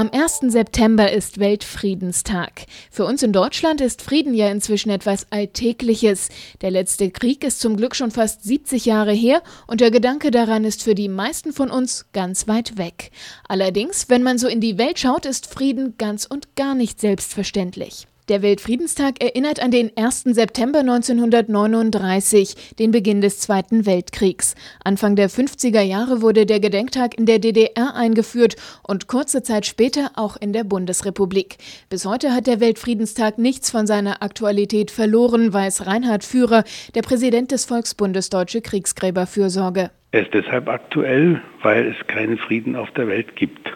Am 1. September ist Weltfriedenstag. Für uns in Deutschland ist Frieden ja inzwischen etwas Alltägliches. Der letzte Krieg ist zum Glück schon fast 70 Jahre her und der Gedanke daran ist für die meisten von uns ganz weit weg. Allerdings, wenn man so in die Welt schaut, ist Frieden ganz und gar nicht selbstverständlich. Der Weltfriedenstag erinnert an den 1. September 1939, den Beginn des Zweiten Weltkriegs. Anfang der 50er Jahre wurde der Gedenktag in der DDR eingeführt und kurze Zeit später auch in der Bundesrepublik. Bis heute hat der Weltfriedenstag nichts von seiner Aktualität verloren, weiß Reinhard Führer, der Präsident des Volksbundes Deutsche Kriegsgräberfürsorge. Er ist deshalb aktuell, weil es keinen Frieden auf der Welt gibt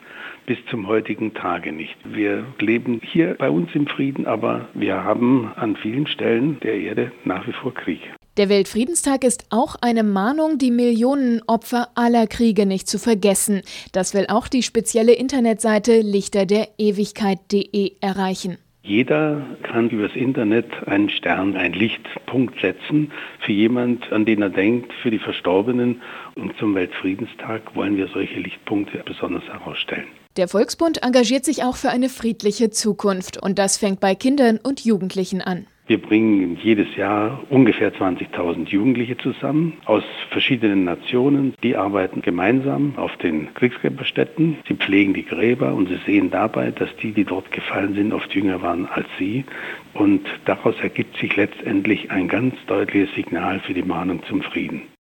bis zum heutigen Tage nicht. Wir leben hier bei uns im Frieden, aber wir haben an vielen Stellen der Erde nach wie vor Krieg. Der Weltfriedenstag ist auch eine Mahnung, die Millionen Opfer aller Kriege nicht zu vergessen. Das will auch die spezielle Internetseite lichterderewigkeit.de erreichen. Jeder kann übers Internet einen Stern, einen Lichtpunkt setzen für jemand, an den er denkt, für die Verstorbenen. Und zum Weltfriedenstag wollen wir solche Lichtpunkte besonders herausstellen. Der Volksbund engagiert sich auch für eine friedliche Zukunft und das fängt bei Kindern und Jugendlichen an. Wir bringen jedes Jahr ungefähr 20.000 Jugendliche zusammen aus verschiedenen Nationen. Die arbeiten gemeinsam auf den Kriegsgräberstätten. Sie pflegen die Gräber und sie sehen dabei, dass die, die dort gefallen sind, oft jünger waren als sie. Und daraus ergibt sich letztendlich ein ganz deutliches Signal für die Mahnung zum Frieden.